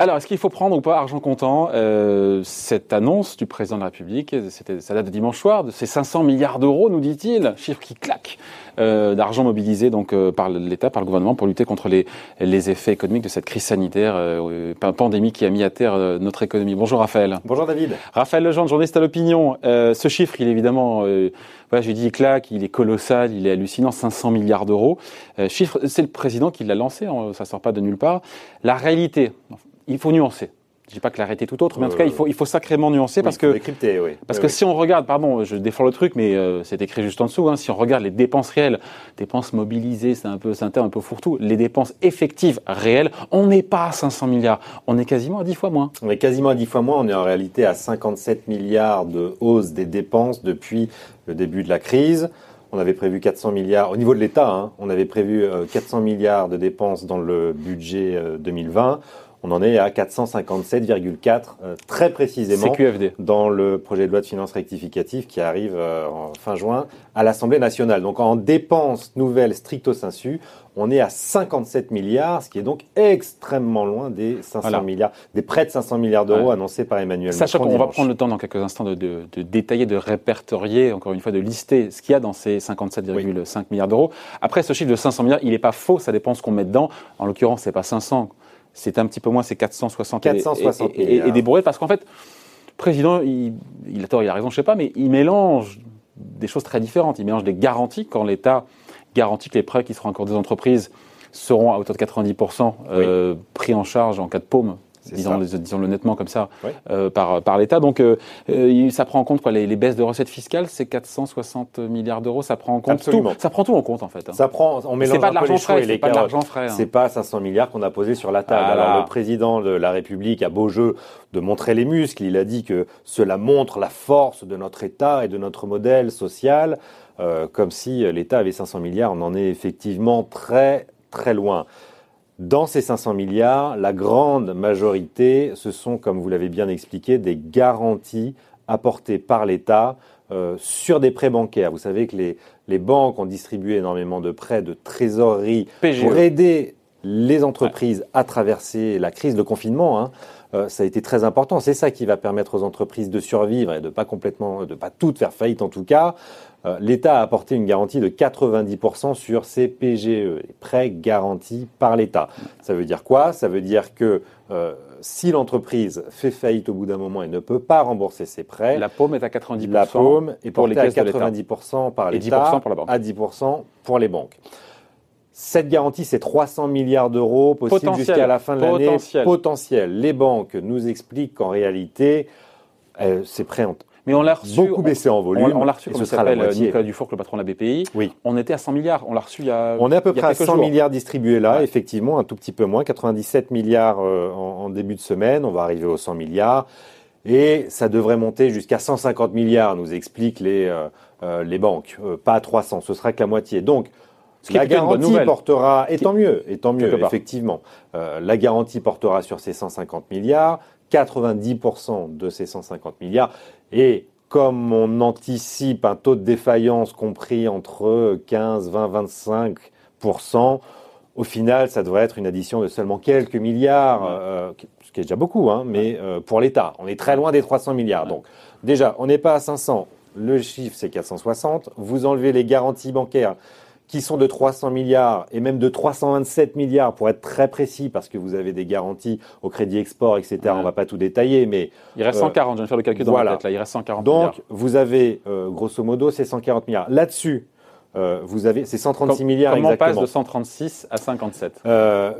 Alors, est-ce qu'il faut prendre ou pas argent comptant euh, cette annonce du président de la République C'était ça date de dimanche soir de ces 500 milliards d'euros, nous dit-il, chiffre qui claque euh, d'argent mobilisé donc euh, par l'État, par le gouvernement pour lutter contre les, les effets économiques de cette crise sanitaire, euh, pandémie qui a mis à terre notre économie. Bonjour Raphaël. Bonjour David. Raphaël Legendre, journaliste à l'opinion. ce chiffre, il est évidemment, voilà, je dis il claque, il est colossal, il est hallucinant, 500 milliards d'euros. chiffre, c'est le président qui l'a lancé, hein, ça sort pas de nulle part. La réalité, il faut nuancer. Je dis pas que l'arrêté est tout autre, mais en tout cas, il faut, il faut sacrément nuancer parce que, oui. parce que si on regarde, pardon, je défends le truc, mais euh, c'est écrit juste en dessous, hein, si on regarde les dépenses réelles, dépenses mobilisées, c'est un peu, c'est un terme un peu fourre-tout, les dépenses effectives réelles, on n'est pas à 500 milliards, on est quasiment à 10 fois moins. On est quasiment à 10 fois moins, on est en réalité à 57 milliards de hausse des dépenses depuis le début de la crise. On avait prévu 400 milliards, au niveau de l'État, hein, on avait prévu 400 euh, milliards de dépenses dans le budget 2020. On en est à 457,4 euh, très précisément dans le projet de loi de finances rectificative qui arrive euh, en fin juin à l'Assemblée nationale. Donc en dépenses nouvelles stricto sensu, on est à 57 milliards, ce qui est donc extrêmement loin des 500 milliards, des près de 500 milliards d'euros annoncés par Emmanuel Macron. Sachant qu'on va prendre le temps dans quelques instants de, de, détailler, de répertorier, encore une fois, de lister ce qu'il y a dans ces 57,5 milliards d'euros. Après, ce chiffre de 500 milliards, il n'est pas faux, ça dépend ce qu'on met dedans. En l'occurrence, c'est pas 500 c'est un petit peu moins, c'est 460, 460 et, et, des bourrées, parce qu'en fait, le président, il, il, a tort, il a raison, je sais pas, mais il mélange des choses très différentes. Il mélange des garanties quand l'État garantit que les prêts qui seront encore des entreprises seront à hauteur de 90% euh, pris en charge en cas de paume disons, le nettement comme ça, euh, par, par l'État. Donc, euh, euh, ça prend en compte quoi, les, baisses de recettes fiscales, c'est 460 milliards d'euros, ça prend en compte Absolument. tout. Ça prend tout en compte en fait. Hein. Ça prend, on mélange pas de l'argent frais, c'est pas de l'argent frais. Hein. C'est pas 500 milliards qu'on a posé sur la table. Alors le président de la République a beau jeu de montrer les muscles. Il a dit que cela montre la force de notre État et de notre modèle social, comme si l'État avait 500 milliards. On en est effectivement très très loin. Dans ces 500 milliards, la grande majorité, ce sont, comme vous l'avez bien expliqué, des garanties apportées par l'État euh, sur des prêts bancaires. Vous savez que les, les, banques ont distribué énormément de prêts de trésorerie PGE. pour aider les entreprises à traverser la crise de confinement. Hein. Euh, ça a été très important. C'est ça qui va permettre aux entreprises de survivre et de pas complètement, de pas toutes faire faillite en tout cas. Euh, L'État a apporté une garantie de 90% sur ces PGE, les prêts garantis par l'État. Ça veut dire quoi? Ça veut dire que euh, si l'entreprise fait faillite au bout d'un moment et ne peut pas rembourser ses prêts, la paume est à 90%. La paume est pour les à 90% par l'État, pour la banque. à 10% pour les banques. Cette garantie, c'est 300 milliards d'euros possibles jusqu'à la fin de l'année. Potentiel. Les banques nous expliquent qu'en réalité, euh, ces prêts ont mais on l'a reçu. Beaucoup baissé en volume. On, l'a reçu, comme ce s'appelle Nicolas Dufour, le patron de la BPI. Oui. On était à 100 milliards. On l'a reçu il y a. On est à peu près à 100 milliards distribués là, effectivement, un tout petit peu moins. 97 milliards euh, en, début de semaine. On va arriver aux 100 milliards. Et ça devrait monter jusqu'à 150 milliards, nous expliquent les, euh, euh, les banques. pas à 300, ce sera que la moitié. Donc, ce la garantie portera, et tant mieux, et tant mieux, effectivement. la garantie portera sur ces 150 milliards. 90% de ces 150 milliards. Et comme on anticipe un taux de défaillance compris entre 15, 20, 25%, au final, ça devrait être une addition de seulement quelques milliards, euh, ce qui est déjà beaucoup, hein, mais euh, pour l'État. On est très loin des 300 milliards. Donc, déjà, on n'est pas à 500. Le chiffre, c'est 460. Vous enlevez les garanties bancaires qui sont de 300 milliards et même de 327 milliards pour être très précis parce que vous avez des garanties au crédit export, etc. On On va pas tout détailler, mais il reste 140. Euh, je viens de faire le calcul dans voilà. tête là. Il reste 140 Donc, milliards. Donc vous avez euh, grosso modo ces 140 milliards. Là-dessus, euh, vous avez ces 136 milliards comment exactement. on passe de 136 à 57 euh,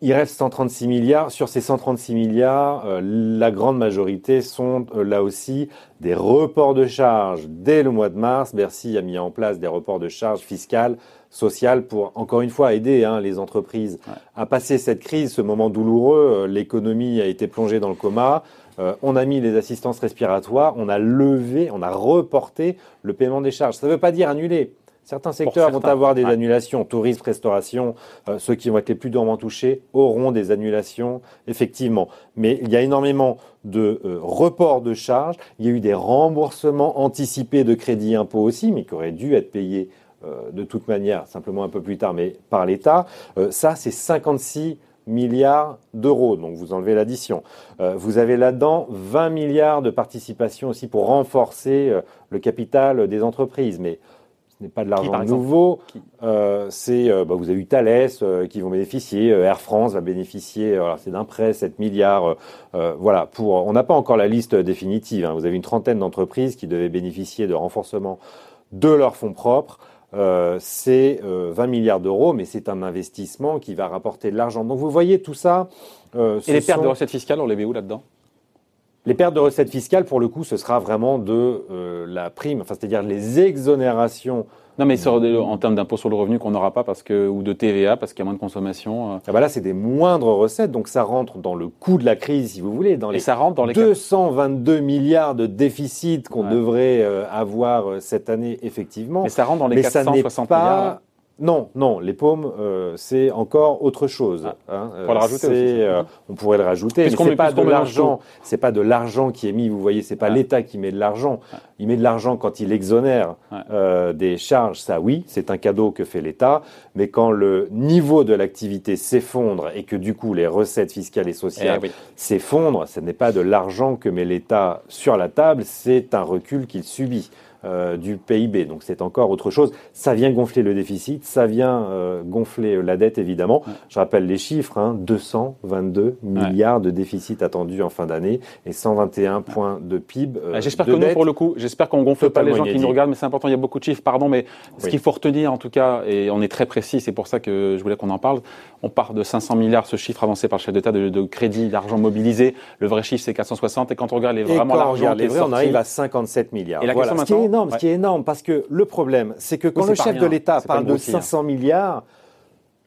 Il reste 136 milliards. Sur ces 136 milliards, euh, la grande majorité sont euh, là aussi des reports de charges. Dès le mois de mars, Bercy a mis en place des reports de charges fiscales, sociales pour encore une fois aider hein, les entreprises Ouais. à passer cette crise, ce moment douloureux. L'économie a été plongée dans le coma. Euh, on a mis les assistances respiratoires, on a levé, on a reporté le paiement des charges. Ça ne veut pas dire annuler. Certains secteurs certains, vont avoir des ouais. annulations, tourisme, restauration, euh, ceux qui vont être les plus durement touchés auront des annulations, effectivement. Mais il y a énormément de euh, reports de charges, il y a eu des remboursements anticipés de crédits impôts aussi, mais qui auraient dû être payés de toute manière, simplement un peu plus tard, mais par l'État. ça, c'est 56 milliards d'euros. Donc vous enlevez l'addition. vous avez là-dedans 20 milliards de participation aussi pour renforcer le capital des entreprises. Mais n'est pas de l'argent nouveau. Euh, c'est, euh, bah, vous avez eu Thales euh, qui vont bénéficier, Air France va bénéficier, c'est d'un prêt, 7 milliards. voilà, pour, on n'a pas encore la liste définitive. Hein. Vous avez une trentaine d'entreprises qui devaient bénéficier de renforcement de leurs fonds propres. c'est 20 milliards d'euros, mais c'est un investissement qui va rapporter de l'argent. Donc vous voyez tout ça. Et les pertes de recettes fiscales, on les met où là-dedans? Les pertes de recettes fiscales, pour le coup, ce sera vraiment de euh, la prime, enfin, c'est-à-dire les exonérations. Non, mais en termes d'impôt sur le revenu qu'on n'aura pas parce que ou de TVA parce qu'il y a moins de consommation. Euh. Ah bah là, c'est des moindres recettes, donc ça rentre dans le coût de la crise, si vous voulez, dans les, ça rentre dans les 222 milliards de déficit qu'on devrait euh, avoir cette année, effectivement. Mais ça rentre dans les mais 460 ça milliards. Non, non, les paumes, euh, c'est encore autre chose. Ah. Hein. Aussi, euh, On pourrait le rajouter, mais c'est pas de l'argent. C'est pas de l'argent qui est mis. Vous voyez, c'est pas l'État qui met de l'argent. Il met de l'argent quand il exonère euh, des charges. Ça, oui, c'est un cadeau que fait l'État. Mais quand le niveau de l'activité s'effondre et que du coup les recettes fiscales et sociales eh s'effondrent, ce n'est pas de l'argent que met l'État sur la table, c'est un recul qu'il subit. Euh, du PIB. Donc c'est encore autre chose. Ça vient gonfler le déficit, ça vient euh, gonfler la dette évidemment. Je rappelle les chiffres, hein, 222 milliards de déficit attendu en fin d'année et 121 points de PIB. Euh, j'espère que nous, pour le coup, j'espère qu'on gonfle pas les gens qui nous regardent, mais c'est important, il y a beaucoup de chiffres, pardon, mais ce qu'il faut retenir en tout cas, et on est très précis, c'est pour ça que je voulais qu'on en parle, on part de 500 milliards, ce chiffre avancé par le chef d'État de, crédit, d'argent mobilisé, le vrai chiffre c'est 460, et quand on regarde les, vraiment l'argent on arrive à 57 milliards. Et la question énorme, ce qui est énorme, parce que le problème, c'est que quand le chef de l'État parle de 500 hein. milliards,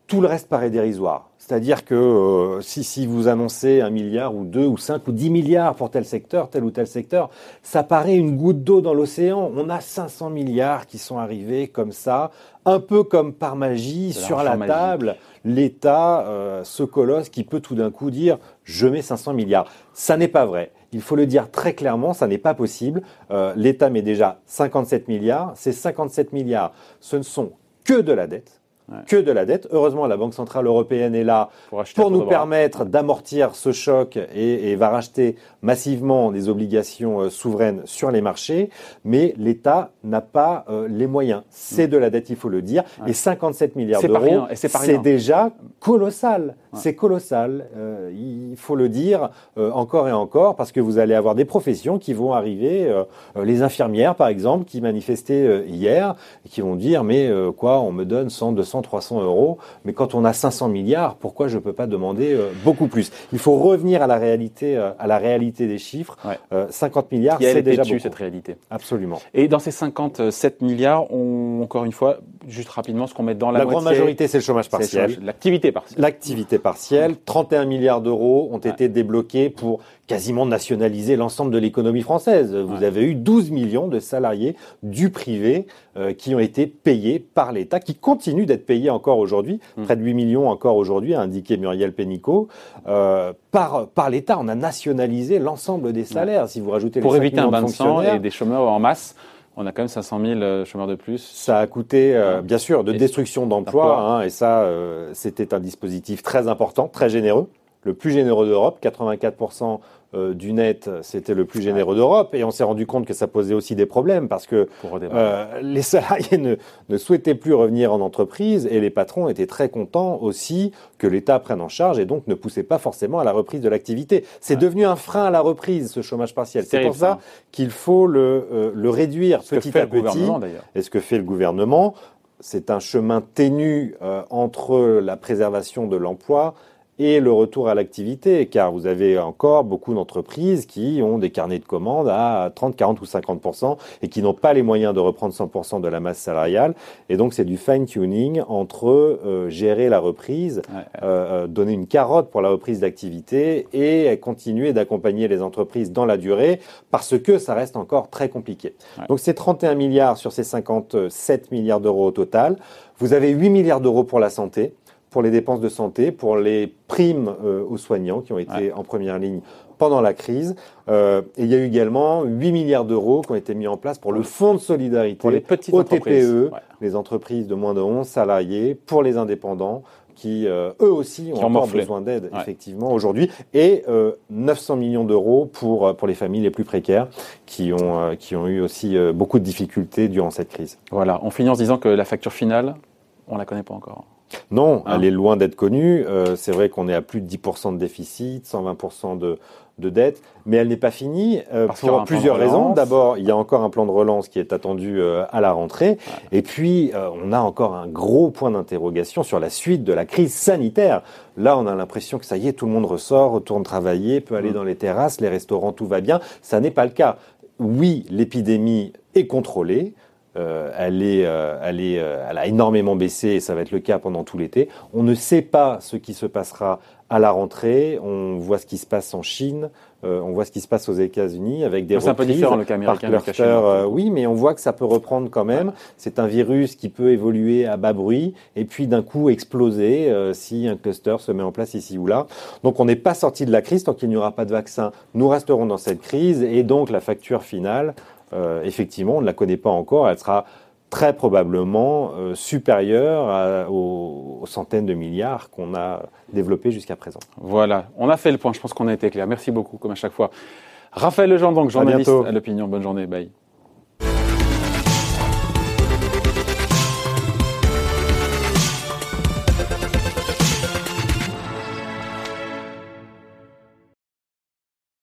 tout le reste paraît dérisoire. C'est-à-dire que euh, si, si vous annoncez un milliard ou deux ou cinq ou dix milliards pour tel secteur, tel ou tel secteur, ça paraît une goutte d'eau dans l'océan. On a 500 milliards qui sont arrivés comme ça, un peu comme par magie, sur la table. L'État, euh, ce colosse qui peut tout d'un coup dire je mets 500 milliards. Ça n'est pas vrai. Il faut le dire très clairement, ça n'est pas possible. Euh, L'État met déjà 57 milliards. Ces 57 milliards, ce ne sont que de la dette que de la dette. Heureusement, la Banque Centrale Européenne est là pour, nous permettre d'amortir ce choc et, va racheter massivement des obligations euh, souveraines sur les marchés. Mais l'État n'a pas euh, les moyens. C'est mm. de la dette, il faut le dire. Et 57 milliards d'euros, c'est déjà colossal. C'est colossal. Euh, il faut le dire encore et encore parce que vous allez avoir des professions qui vont arriver, les infirmières par exemple, qui manifestaient hier et qui vont dire mais quoi, on me donne 100, 200 300 euros. Mais quand on a 500 milliards, pourquoi je ne peux pas demander euh, beaucoup plus? Il faut revenir à la réalité, euh, à la réalité des chiffres. 50 euh, milliards, c'est déjà beaucoup. cette réalité. Absolument. Et dans ces 57 milliards, on, encore une fois, juste rapidement, ce qu'on met dans la, la grande majorité, c'est le chômage partiel. L'activité partielle. L'activité partielle. 31 milliards d'euros ont été débloqués pour quasiment nationaliser l'ensemble de l'économie française. Vous avez eu 12 millions de salariés du privé qui ont été payés par l'État, qui continuent d'être payé encore aujourd'hui, hmm. près de 8 millions encore aujourd'hui, a indiqué Muriel Pénicaud. Euh, par, par l'État, on a nationalisé l'ensemble des salaires. Si vous rajoutez Pour les éviter un bain de sang et des chômeurs en masse, on a quand même 500 000 euh, chômeurs de plus. Ça a coûté, euh, bien sûr, de destruction d'emplois, hein, et ça, c'était un dispositif très important, très généreux, le plus généreux d'Europe, 84 euh, du net, c'était le plus généreux d'Europe. Et on s'est rendu compte que ça posait aussi des problèmes parce que euh, les salariés ne, ne, souhaitaient plus revenir en entreprise et les patrons étaient très contents aussi que l'État prenne en charge et donc ne poussait pas forcément à la reprise de l'activité. C'est devenu un frein à la reprise, ce chômage partiel. C'est pour ça qu'il faut le, euh, le réduire petit à petit. Et ce que fait le gouvernement, c'est un chemin ténu entre la préservation de l'emploi et le retour à l'activité, car vous avez encore beaucoup d'entreprises qui ont des carnets de commandes à 30, 40 ou 50 et qui n'ont pas les moyens de reprendre 100 de la masse salariale. Et donc c'est du fine-tuning entre euh, gérer la reprise, euh, euh, donner une carotte pour la reprise d'activité et continuer d'accompagner les entreprises dans la durée, parce que ça reste encore très compliqué. Donc c'est 31 milliards sur ces 57 milliards d'euros au total. Vous avez 8 milliards d'euros pour la santé pour les dépenses de santé, pour les primes euh, aux soignants qui ont été en première ligne pendant la crise. Euh, et il y a eu également 8 milliards d'euros qui ont été mis en place pour le fonds de solidarité pour les petites aux entreprises. TPE, Ouais. les entreprises de moins de 11 salariés, pour les indépendants qui euh, eux aussi ont Qui encore besoin d'aide Ouais. effectivement aujourd'hui et euh, 900 millions d'euros pour pour les familles les plus précaires qui ont qui ont eu aussi beaucoup de difficultés durant cette crise. Voilà, on finit en se disant que la facture finale, on la connaît pas encore. Non, Hein elle est loin d'être connue. Euh, c'est vrai qu'on est à plus de 10% de déficit, 120% de, de dette, mais elle n'est pas finie euh, pour plusieurs raisons. D'abord, il y a encore un plan de relance qui est attendu euh, à la rentrée. Et puis, euh, on a encore un gros point d'interrogation sur la suite de la crise sanitaire. Là, on a l'impression que ça y est, tout le monde ressort, retourne travailler, peut aller Mm. dans les terrasses, les restaurants, tout va bien. Ça n'est pas le cas. Oui, l'épidémie est contrôlée. Euh, elle, est, euh, elle, est, euh, elle a énormément baissé et ça va être le cas pendant tout l'été. On ne sait pas ce qui se passera à la rentrée. On voit ce qui se passe en Chine, euh, on voit ce qui se passe aux États-Unis avec des C'est un peu différent le cas américain. le cas euh, oui, mais on voit que ça peut reprendre quand même. C'est un virus qui peut évoluer à bas bruit et puis d'un coup exploser euh, si un cluster se met en place ici ou là. Donc on n'est pas sorti de la crise tant qu'il n'y aura pas de vaccin. Nous resterons dans cette crise et donc la facture finale, effectivement, on ne la connaît pas encore. Elle sera très probablement euh, supérieure à- aux, aux centaines de milliards qu'on a développés jusqu'à présent. Voilà, on a fait le point, je pense qu'on a été clair. Merci beaucoup, comme à chaque fois. Raphaël Lejean, donc journaliste bientôt. à l'opinion. Bonne journée, bye.